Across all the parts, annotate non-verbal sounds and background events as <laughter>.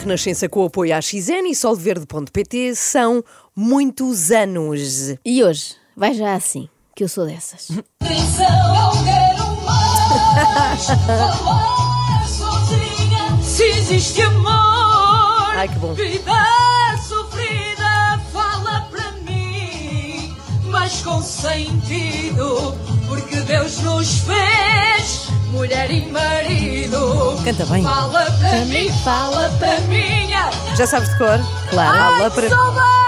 Renascença com o apoio à XN e solverde.pt são muitos anos. E hoje, vai já assim, que eu sou dessas. Não quero mais falar sozinha. Se existe amor, Ai, que bom. vida sofrida, fala para mim, mas com sentido, porque Deus nos fez mulher e marido. Canta bem. Fala para mim, fala para minha. Já sabes de cor? Claro. Fala para- pessoal!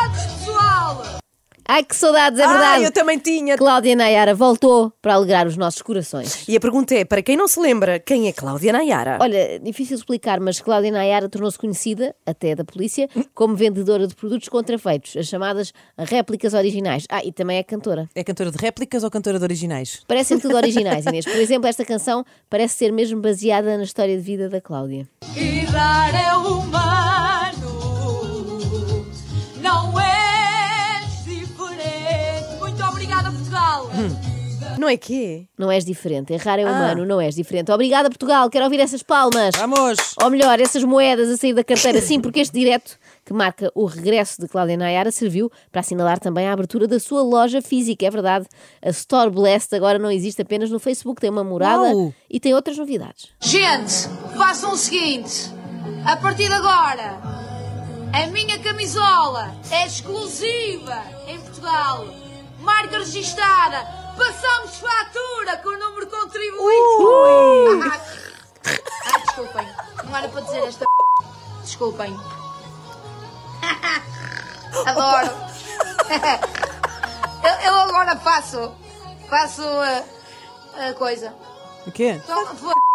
Ai, que saudades, é Ah, verdade. eu também tinha. Cláudia Nayara voltou para alegrar os nossos corações. E a pergunta é, para quem não se lembra, quem é Cláudia Nayara? Olha, difícil explicar, mas Cláudia Nayara tornou-se conhecida, até da polícia, como vendedora de produtos contrafeitos, as chamadas réplicas originais. Ah, e também é cantora. É cantora de réplicas ou cantora de originais? Parecem tudo originais, <laughs> Inês. Por exemplo, esta canção parece ser mesmo baseada na história de vida da Cláudia. E dar é humano, Não é que Não és diferente. Errar é humano, não és diferente. Obrigada, Portugal. Quero ouvir essas palmas. Vamos! Ou melhor, essas moedas a sair da carteira. Sim, porque este direto que marca o regresso de Cláudia Nayara serviu para assinalar também a abertura da sua loja física. É verdade, a Store Blessed agora não existe apenas no Facebook, tem uma morada Uau! e tem outras novidades. Gente, façam o seguinte: a partir de agora, a minha camisola é exclusiva em Portugal, marca registada, passamos fatura com o número de contribuinte. Ai, desculpem, não era para dizer esta. Desculpem. <laughs> Adoro. <laughs> Eu, eu agora faço. Faço a, a coisa. O quê? Então,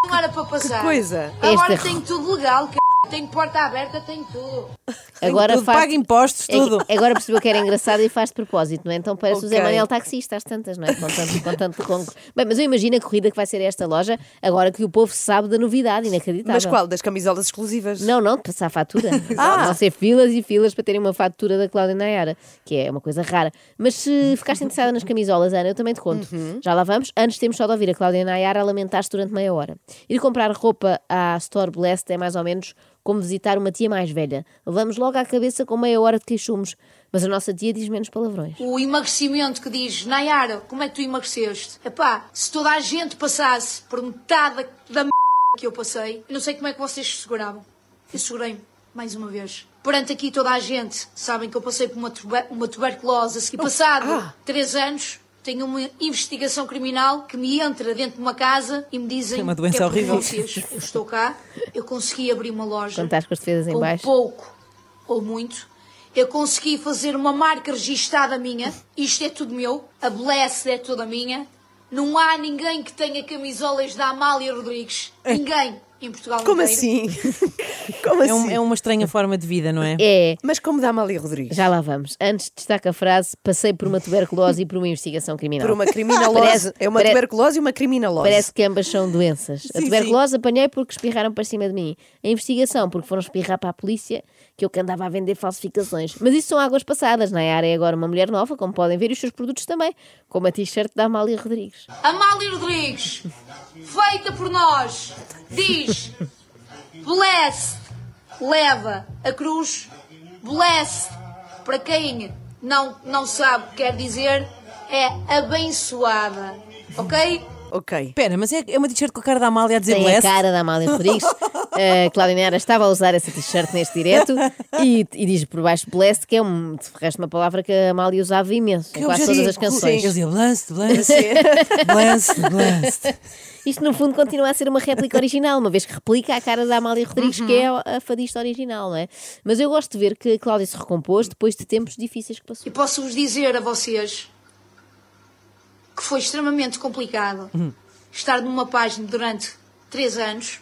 não era para passar. coisa? Agora Esta- tenho tudo legal, c... tenho porta aberta, tenho tudo. <laughs> Agora tudo, faz... paga impostos, É tudo. agora percebeu que era engraçado e faz de propósito, não é? Então parece o Zé. Manuel taxista às tantas, não é? Com tanto, com. Bem, mas eu imagino a corrida que vai ser esta loja agora que o povo sabe da novidade, inacreditável. Mas qual? Das camisolas exclusivas? Não, não, de passar a fatura. <laughs> Ah. Vão ser filas e filas para terem uma fatura da Cláudia Nayara, que é uma coisa rara. Mas se ficaste interessada nas camisolas, Ana, eu também te conto. Já lá vamos. Antes temos só de ouvir a Cláudia Nayara a lamentar-se durante meia hora. Ir comprar roupa à Store Blessed é mais ou menos como visitar uma tia mais velha. Levamos logo à cabeça com meia hora de queixumes. Mas a nossa tia diz menos palavrões. O emagrecimento que diz, Nayara, como é que tu emagreceste? Epá, se toda a gente passasse por metade da m... que eu passei, eu não sei como é que vocês se seguravam. Eu segurei-me, mais uma vez. Perante aqui toda a gente, sabem que eu passei por uma, tuber- uma tuberculose. E passado três anos, tenho uma investigação criminal que me entra dentro de uma casa e me dizem É uma doença que é horrível. vocês. Eu estou cá, eu consegui abrir uma loja Quando estás com as defesas em baixo. pouco ou muito, eu consegui fazer uma marca registada minha. Isto é tudo meu. A Blessed é toda minha. Não há ninguém que tenha camisolas da Amália Rodrigues. Ninguém em Portugal Como inteiro. assim? <laughs> Como É, um- assim? é uma estranha forma de vida, não é? É, Mas como da Amália Rodrigues? já lá vamos. Antes destaca a frase: passei por uma tuberculose e por uma investigação criminal. Por uma criminalose. Parece- é uma pare- tuberculose e uma criminalose. Parece que ambas são doenças. a Sim, tuberculose apanhei porque espirraram para cima de mim. A investigação porque foram espirrar para a polícia que eu que andava a vender falsificações. Mas isso são águas passadas. Nayara é agora uma mulher nova, como podem ver, e os seus produtos também, como a t-shirt da Amália Rodrigues. Amália Rodrigues, feita por nós, diz: Blessed, leva a cruz. Blessed, para quem não, não sabe o que quer dizer, é abençoada. Ok? Ok. Espera, mas é, é uma t-shirt com a cara da Amália a dizer Tem a blessed? cara da Amália Rodrigues. <laughs> A Cláudia Neara estava a usar essa t-shirt neste direto e, e diz por baixo blessed, que é um, de resto uma palavra que a Amália usava imenso em Que quase objetivo. todas as canções. Eu dizia blessed, blessed, <laughs> blessed, blessed. Isto, no fundo, continua a ser uma réplica original, uma vez que replica a cara da Amália Rodrigues, que é a fadista original, não é? Mas eu gosto de ver que a Cláudia se recompôs depois de tempos difíceis que passou. E posso-vos dizer a vocês que foi extremamente complicado estar numa página durante três anos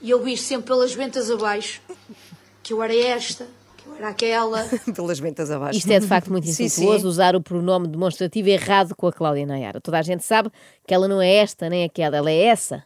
e ouvir sempre pelas ventas abaixo que eu era esta, que eu era aquela. <laughs> Pelas ventas abaixo. Isto é de facto muito insultuoso usar o pronome demonstrativo errado com a Cláudia Nayara. Toda a gente sabe que ela não é esta nem aquela, ela é essa.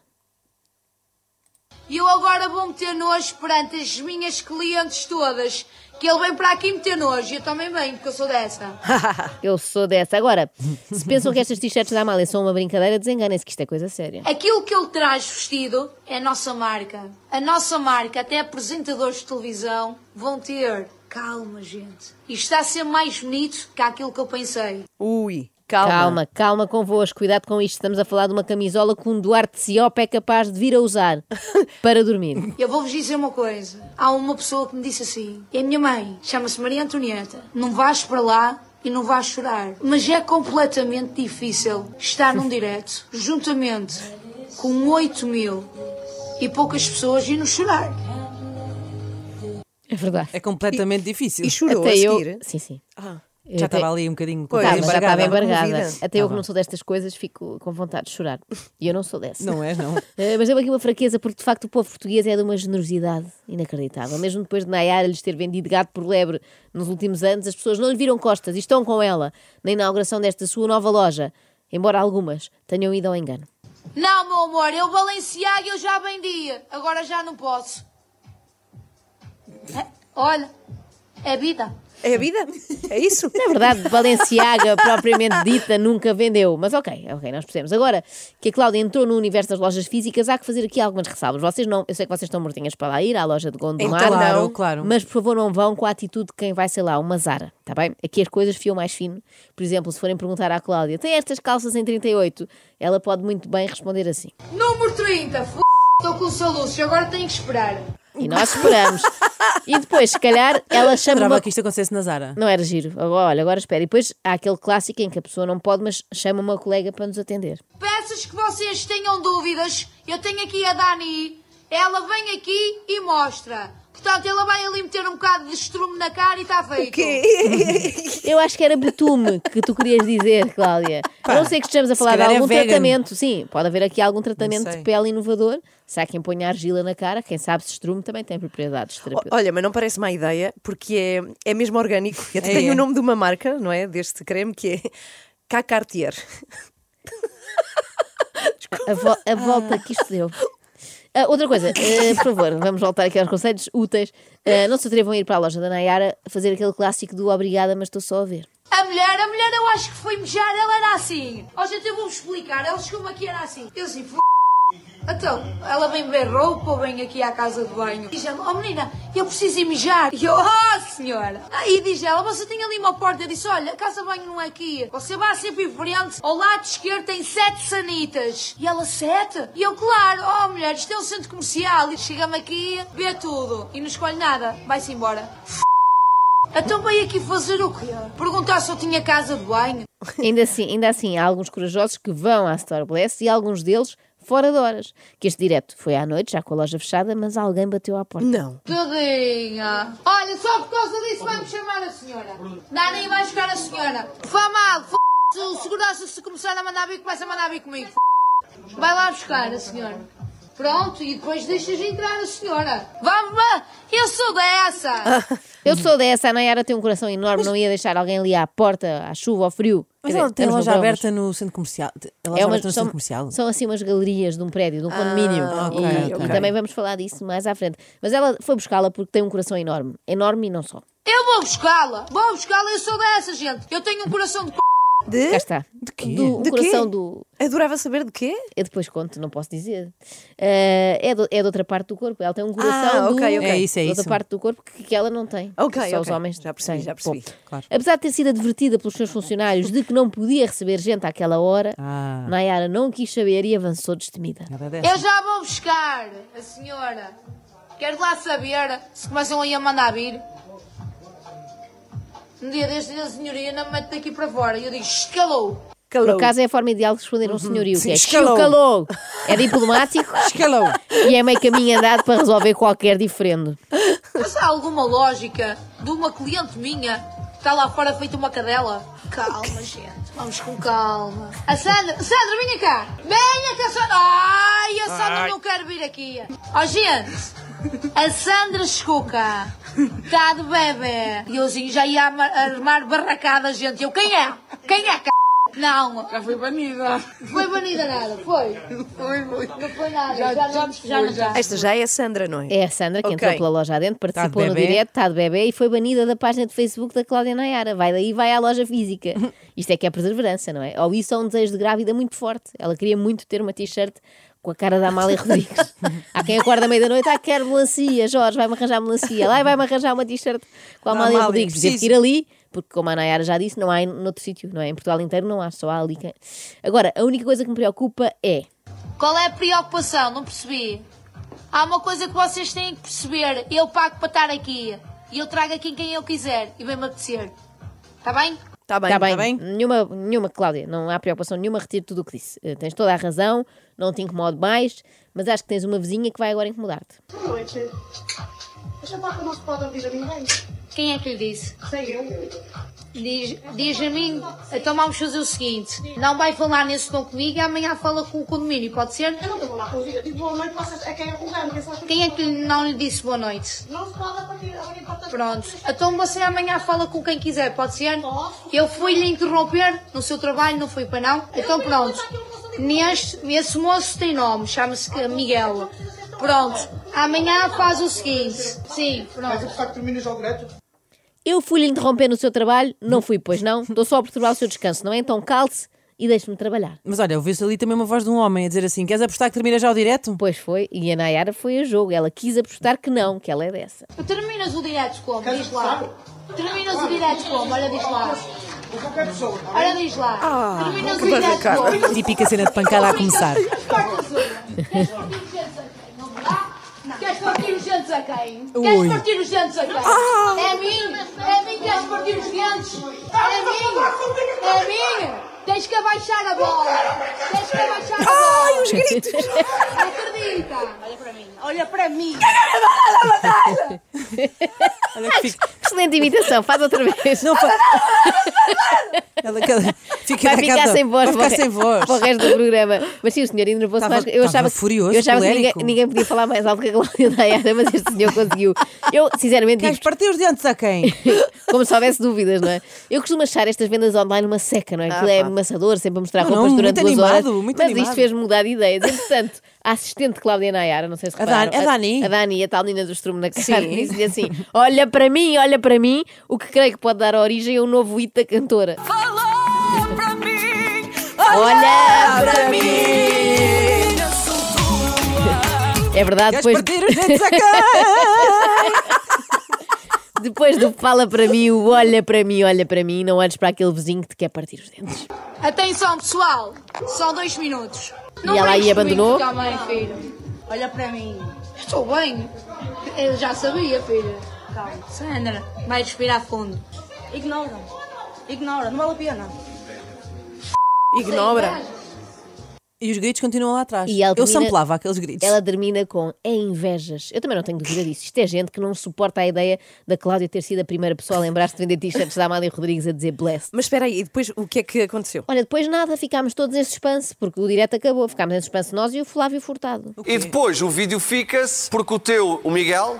E eu agora vou meter nojo perante as minhas clientes todas. Que ele vem para aqui meter nojo. E eu também venho, porque eu sou dessa. <laughs> Eu sou dessa. Agora, se pensam que estas t-shirts da Amália são uma brincadeira, desenganem-se que isto é coisa séria. Aquilo que ele traz vestido é a nossa marca. A nossa marca, até apresentadores de televisão, vão ter. Calma, gente. Isto está a ser mais bonito que aquilo que eu pensei. Ui, calma. Calma, calma convosco, cuidado com isto. Estamos a falar de uma camisola que um Duarte Siope é capaz de vir a usar <laughs> para dormir. Eu vou-vos dizer uma coisa. Há uma pessoa que me disse assim. É a minha mãe. Chama-se Maria Antonieta. Não vais para lá e não vais chorar. Mas é completamente difícil estar num direto, juntamente com 8 mil e poucas pessoas e não chorar. É verdade. É completamente difícil. E chorou Até a eu. seguir? Sim, sim. Ah, Eu Já até- estava ali um bocadinho com Pois, a Tá, coisa mas já estava embargada. embargada. Até eu que não sou destas coisas fico com vontade de chorar. E eu não sou dessa. Não é, não. <laughs> Eh, Mas eu aqui uma fraqueza, porque de facto o povo português é de uma generosidade inacreditável. Mesmo depois de Nayara lhes ter vendido gato por lebre nos últimos anos, as pessoas não lhe viram costas e estão com ela na inauguração desta sua nova loja, embora algumas tenham ido ao engano. Não, meu amor, eu Balenciaga eu já vendi. Agora já não posso. É, olha, é vida. É a vida? É isso? Na verdade, Balenciaga, <laughs> propriamente dita, nunca vendeu. Mas ok, ok, nós percebemos. Agora que a Cláudia entrou no universo das lojas físicas, há que fazer aqui algumas ressalvas. Vocês não, eu sei que vocês estão mortinhas para lá ir, à loja de Gondomar. Então, Claro, não. claro. Mas por favor não vão com a atitude de quem vai, sei lá, uma Zara, tá bem? Aqui as coisas fiam mais fino. Por exemplo, se forem perguntar à Cláudia, tem estas calças em 38? Ela pode muito bem responder assim. Número 30, f... Estou com soluços, agora tenho que esperar. E nós esperamos. e depois, se calhar, ela chama Adorava uma... que isto acontecesse na Zara. Não era giro. Agora, olha, agora espera. E depois há aquele clássico em que a pessoa não pode, mas chama uma colega para nos atender. Peças que vocês tenham dúvidas, eu tenho aqui a Dani. Ela vem aqui e mostra. Portanto, ela vai ali meter um bocado de estrume na cara e está feito. <laughs> Eu acho que era betume que tu querias dizer, Cláudia. A não sei que estejamos a falar de calhar é algum vegan. tratamento. Sim, pode haver aqui algum tratamento sei. de pele inovador. Se há quem ponha argila na cara, quem sabe se estrume também tem propriedades terapêuticas. Olha, mas não parece má ideia, porque é, é mesmo orgânico. <laughs> Eu até É, tenho é. o nome de uma marca, não é? Deste creme, que é K Cartier. A, vo- a volta que isto deu. <laughs> Ah, outra coisa, eh, por favor, vamos voltar aqui aos conselhos úteis. Ah, não se atrevam a ir para a loja da Nayara fazer aquele clássico do obrigada, mas estou só a ver. A mulher, a mulher eu acho que foi mejar, ela era assim. Ó gente, eu vou-vos explicar, ela chegou-me aqui era assim. Eu assim, f... Então, ela vem ver roupa ou vem aqui à casa de banho? Diz ela, oh menina, eu preciso ir mijar. E eu, oh senhora. Aí diz ela, você tem ali uma porta. Eu disse, olha, a casa banho não é aqui. Você vai sempre em frente, ao lado esquerdo tem sete sanitas. E ela, sete? E eu, claro, oh mulher, isto é um centro comercial. E chega-me aqui, vê tudo. E não escolhe nada, vai-se embora. Então veio aqui fazer o quê? Perguntar se eu tinha casa de banho? Ainda assim, ainda assim, há alguns corajosos que vão à Store Bless e alguns deles fora de horas. Que este direto foi à noite, já com a loja fechada, mas alguém bateu à porta. Não. Tadinha. Olha, só por causa disso vai-me chamar a senhora. Dani vai buscar a senhora. Vá mal, f... Se o segurança se começar a mandar vir, começa a mandar vir comigo. f... Vai lá buscar a senhora. Pronto, e depois deixas entrar a senhora. Vamos lá, eu sou dessa. <laughs> Eu sou dessa, a Nayara tem um coração enorme, não ia deixar alguém ali à porta, à chuva, ao frio. Mas Quer ela dizer, tem no loja mas- aberta no centro comercial. A loja É uma- aberta no são, centro comercial. são assim umas galerias de um prédio, de um condomínio. Ah, e, ok, e também vamos falar disso mais à frente. Mas ela foi buscá-la porque tem um coração enorme. Enorme e não só. Eu vou buscá-la. Vou buscá-la, eu sou dessa, gente. Eu tenho um coração de c... De? Cá está. De quê? Do, De quê? coração do. Adorava saber de quê? Eu depois conto, não posso dizer. Eh, é, do- é de outra parte do corpo. Ela tem um coração Ah, do. É isso, é de outra isso. parte do corpo que, que ela não tem. Só os ok. homens Já percebi, têm. já percebi. Bom, Claro. Apesar de ter sido advertida pelos seus funcionários de que não podia receber gente àquela hora, Ah. Nayara não quis saber e avançou destemida. Dessa. Eu já vou buscar a senhora. Quero lá saber se começam aí a mandar vir. Um dia deste, a senhoria não me mete daqui para fora. E eu digo, escalou. Por Calou. acaso é a forma ideal de responder um senhorio, que é escalou. escalou. É diplomático <laughs> Escalou. e é meio caminho andado para resolver qualquer diferendo. Mas há alguma lógica de uma cliente minha que está lá fora feita uma cadela? Calma, gente. Vamos com calma. A Sandra, Sandra, venha cá. Venha cá, Sandra. Ai, a Sandra não quer vir aqui. Ó, gente. A Sandra chegou cá. Está de bebê. E eu já ia armar, barracada, gente. Eu, quem é? Quem é, c... Não. Já fui banida. Foi banida nada, foi? Foi, foi. Não foi nada, Já- já, já não, já foi, já. Esta já é a Sandra, não é? É a Sandra que Ok. entrou pela loja adentro, participou de no direto, está de bebê e foi banida da página de Facebook da Cláudia Nayara. Vai daí vai à loja física. <laughs> Isto é que é perseverança, não é? Ou isso é um desejo de grávida muito forte. Ela queria muito ter uma t-shirt com a cara da Amália Rodrigues. <laughs> Há quem acorda à meia-da-noite, ah, quero melancia, Jorge, vai-me arranjar melancia. Lá vai-me arranjar uma t-shirt com a Amália Amália, Rodrigues. Teve preciso. que ir ali, porque como a Nayara já disse, não há em- noutro sítio, não é? Em Portugal inteiro não há, só há ali. quem- Agora, a única coisa que me preocupa é Qual é a preocupação? Não percebi. Há uma coisa que vocês têm que perceber. Eu pago para estar aqui. E eu trago aqui quem eu quiser. E bem me apetecer. Está bem? Está bem. Está bem, tá bem? Nenhuma, nenhuma, Cláudia, não há preocupação nenhuma, retiro tudo o que disse. Eh, tens toda a razão, não te incomodo mais, mas acho que tens uma vizinha que vai agora incomodar-te. Boa noite. Eu falar que não se pode ouvir a ninguém. Quem é que lhe disse? Sei eu. Diz, diz a mim, então vamos fazer o seguinte: não vai falar nesse tom comigo e amanhã fala com o condomínio, pode ser? Eu não estou lá com ouvir. Eu digo boa noite, vocês é quem é o lugar, quem é que não lhe disse boa noite? Não se pode a partir Pronto, então você amanhã fala com quem quiser, pode ser? Eu fui lhe interromper no seu trabalho, não foi para não? Então pronto, neste, esse moço tem nome, chama-se Miguel. Pronto, amanhã faz o seguinte: sim, pronto. Eu fui-lhe interromper no seu trabalho, não fui, pois não, estou só a perturbar o seu descanso, não é? Então cale-se e deixe-me trabalhar. Mas olha, ouviu-se ali também uma voz de um homem a dizer assim: queres apostar que termina já o direto? Pois foi, e a Nayara foi a jogo, ela quis apostar que não, que ela é dessa. Terminas o direto como? Diz lá. Terminas o direto como? Olha, diz lá. Pessoa. Olha, diz lá. Ah, Terminas o direto como? Típica cena de pancada a começar. Queres partir os dentes a quem? Queres partir os dentes a quem? É a mim? É a mim que queres partir os dentes? É a mim? É a mim? Tens que abaixar a bola. Tens que abaixar a bola. Ai, os gritos. Acredita. Olha para mim. Olha para mim. Olha que fica. Excelente imitação, faz outra vez. Não, fa... ela, ela fica Vai ficar sem voz, Vai ficar sem voz. para o resto do programa. Mas sim, o senhor enervou-se mais. Eu achava, que- furioso, eu achava que ninguém, ninguém podia falar mais alto que a Cláudia Dayana, mas este senhor conseguiu. Eu, sinceramente, Queres digo partir os dentes a quem? <laughs> como se houvesse dúvidas, não é? Eu costumo achar estas vendas online uma seca, não é? Aquilo é pá. Amassador, sempre a mostrar Não, roupas não, durante duas animado, horas. muito mas animado. isto fez-me mudar de ideias. Entretanto, a assistente Cláudia Nayara, não sei se A repararam, Dani- a Dani? A Dani, a tal menina do estrume na cara, Sim. disse-lhe assim: olha para mim, olha para mim, o que creio que pode dar origem a um novo hito da cantora. Olha para mim! É verdade, Queres depois, partir os dentes a? <laughs> depois do fala para mim, o olha para mim, olha para mim, não olhes para aquele vizinho que te quer partir os dentes. Atenção, pessoal. Só dois minutos. E ela aí abandonou? comigo também, filho. Olha para mim. Estou bem. Eu já sabia, filha. Calma. Sandra, vai respirar fundo. Ignora. Ignora, não vale a pena. Ignora. E os gritos continuam lá atrás. E ela Eu termina- samplava aqueles gritos. Ela termina com é invejas. Eu também não tenho dúvida disso. Isto é gente que não suporta a ideia da Cláudia ter sido a primeira pessoa a lembrar-se de vender t-shirts da Amália Rodrigues a dizer blessed. Mas espera aí, e depois o que é que aconteceu? Olha, depois nada, ficámos todos em suspense, porque o direto acabou. Ficámos em suspense nós e o Flávio Furtado. E depois o vídeo fica-se porque o teu, o Miguel,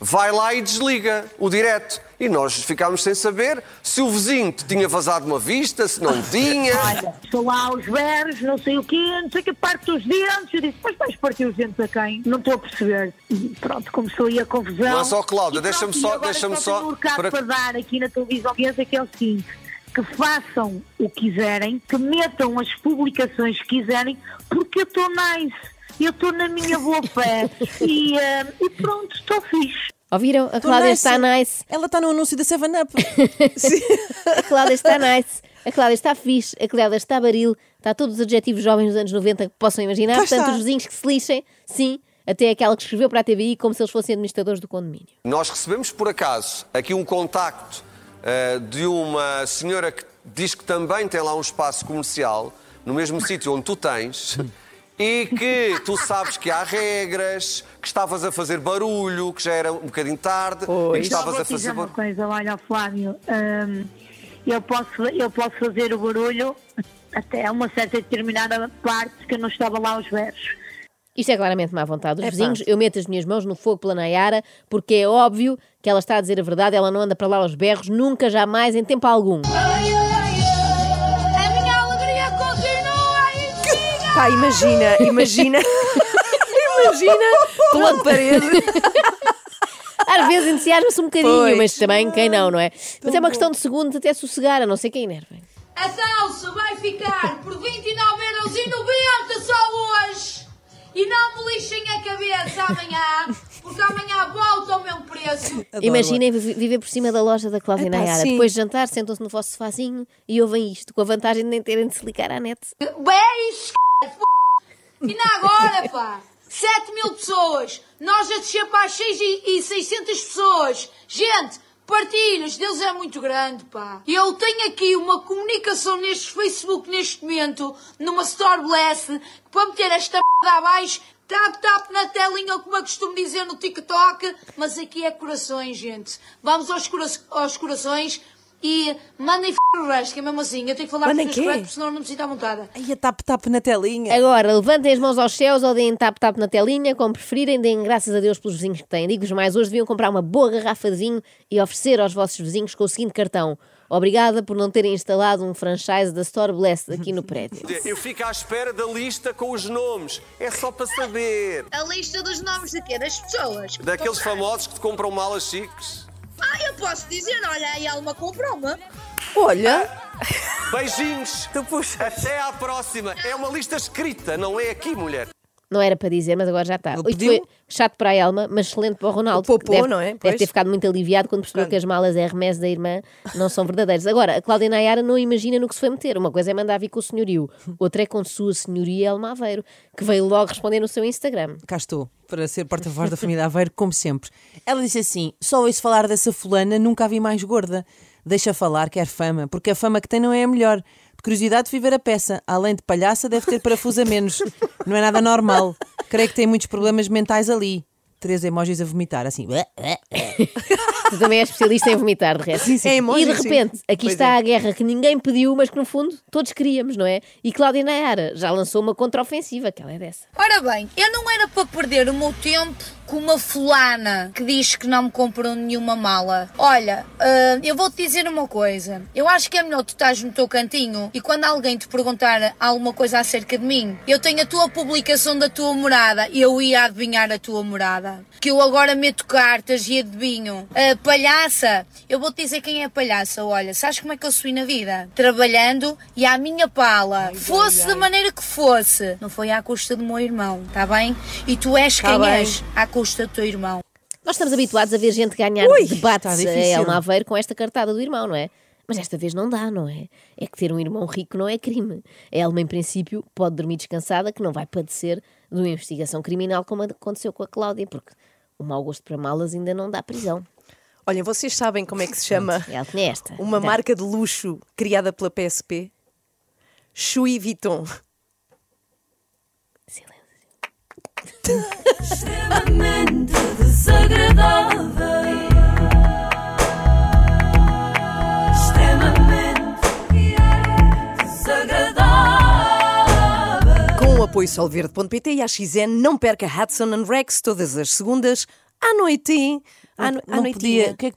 vai lá e desliga o direto. E nós ficámos sem saber se o vizinho te tinha vazado uma vista, se não tinha. <laughs> Estou lá aos berros, não sei o quê, não sei o que, parte os dentes. Eu disse, mas vais partir os dentes a quem? Não estou a perceber. E pronto, começou aí a confusão. Mas, ó, Cláudia, deixa-me só- deixa-me só tenho um para- para... dar aqui na televisão portuguesa, que é o seguinte, que façam o que quiserem, que metam as publicações que quiserem, porque eu estou nice. Eu estou na minha boa <laughs> fé e, eh, e pronto, estou fixe. Ouviram? A Cláudia nice. está nice. Ela está no anúncio da 7-Up. <laughs> A Cláudia está nice. A Cláudia está fixe. A Cláudia está baril. Está todos os adjetivos jovens dos anos 90 que possam imaginar. Portanto, está. os vizinhos que se lixem, sim. Até aquela que escreveu para a TVI como se eles fossem administradores do condomínio. Nós recebemos por acaso aqui um contacto eh, de uma senhora que diz que também tem lá um espaço comercial, no mesmo sítio onde tu tens, e que tu sabes que há regras, que estavas a fazer barulho, que já era um bocadinho tarde, e que estavas a fazer dizer uma barulho. coisa, olha, Flávio, hum, eu, posso, eu posso fazer o barulho até uma certa determinada parte que eu não estava lá aos versos. Isto é claramente má vontade dos Epá. vizinhos. Eu meto as minhas mãos no fogo pela Nayara, porque é óbvio que ela está a dizer a verdade, ela não anda para lá aos berros, nunca, jamais, em tempo algum. A minha Pá, imagina, <laughs> imagina. imagina pela parede. Às vezes entusiasma-se um bocadinho, Pois. mas também quem não, não é? Mas é uma questão de segundos até sossegar, a não ser quem enervem. A salsa vai ficar por 29,90€ só hoje. E não me lixem a cabeça amanhã, porque amanhã volta ao mesmo preço. Imaginem vi- viver por cima da loja da Cláudia Epá, Nayara. sim. Depois de jantar, sentam-se no vosso sofazinho e ouvem isto, com a vantagem de nem terem de se ligar à net. Beijo, E na agora, pá? 7 mil pessoas. Nós a descer para as 6 e, e 600 pessoas. Gente, partilhos. Deus é muito grande, pá. E eu tenho aqui uma comunicação neste Facebook, neste momento, numa Store Bless, que para meter esta m abaixo, tap, tap na telinha, como eu costumo dizer no TikTok. Mas aqui é corações, gente. Vamos aos, cora aos corações. E mandem f o resto, que é mesmo assim. Eu tenho que falar Mandem português correto, porque senão não me sinto à vontade. Ai, a tap-tap na telinha. Agora, levantem as mãos aos céus ou deem tap-tap na telinha, como preferirem, deem graças a Deus pelos vizinhos que têm. Digo-vos mais, hoje deviam comprar uma boa garrafa de vinho e oferecer aos vossos vizinhos com o seguinte cartão. Obrigada por não terem instalado um franchise da Store Blessed aqui no prédio. <laughs> Eu fico à espera da lista com os nomes. É só para saber. A lista dos nomes de quê? Das pessoas? Daqueles famosos que te compram malas chiques. Posso dizer, olha, aí Alma comprou-me. Olha, Beijinhos. tu puxa. Até à próxima. É uma lista escrita, não é aqui, mulher. Não era para dizer, mas agora já está. Isto foi chato para a Elma, mas excelente para o Ronaldo. O popô, que deve, não é? Deve Pois. ter ficado muito aliviado quando percebeu que as malas RMS da irmã não são verdadeiras. Agora, a Cláudia Nayara não imagina no que se foi meter. Uma coisa é mandar vir com o senhorio, outra é com sua senhoria Elma Aveiro, que veio logo responder no seu Instagram. Cá estou, para ser porta-voz da família Aveiro, como sempre. Ela disse assim: só ouço falar dessa fulana, nunca a vi mais gorda. Deixa falar, quer fama, porque a fama que tem não é a melhor. De curiosidade, fui ver a peça. Além de palhaça, deve ter parafuso a menos. Não é nada normal. Creio que tem muitos problemas mentais ali. Três emojis a vomitar, assim. Tu também és especialista em vomitar, de resto. É emoji, e de sim. repente, aqui Pois está é. a guerra que ninguém pediu, mas que no fundo todos queríamos, não é? E Cláudia Nayara já lançou uma contraofensiva, que ela é dessa. Ora bem, eu não era para perder o meu tempo com uma fulana que diz que não me comprou nenhuma mala. Olha, ah, eu vou-te dizer uma coisa. Eu acho que é melhor tu estás no teu cantinho e quando alguém te perguntar alguma coisa acerca de mim, eu tenho a tua publicação da tua morada e eu ia adivinhar a tua morada. Que eu agora meto cartas e adivinho. Ah, palhaça, eu vou-te dizer quem é palhaça. Olha, sabes como é que eu subi na vida? Trabalhando e à minha pala. fosse da maneira que fosse. Não foi à custa do meu irmão, tá bem? E tu és Tá quem bem. és à custa do teu irmão. Nós estamos habituados a ver gente ganhar Ui, debates a. Elma Aveiro com esta cartada do irmão, não é? Mas esta vez não dá, não é? É que ter um irmão rico não é crime. A Elma, em princípio, pode dormir descansada que não vai padecer de uma investigação criminal como aconteceu com a Cláudia, porque o mau gosto para malas ainda não dá prisão. Olhem, vocês sabem como é que se chama esta. uma marca de luxo criada pela PSP? Chui Vuitton. Extremamente desagradável. Extremamente desagradável. Com o apoio solverde.pt e a XN, não perca Hudson and Rex todas as segundas à noite. À, no, à não noitinha. podia. O que é que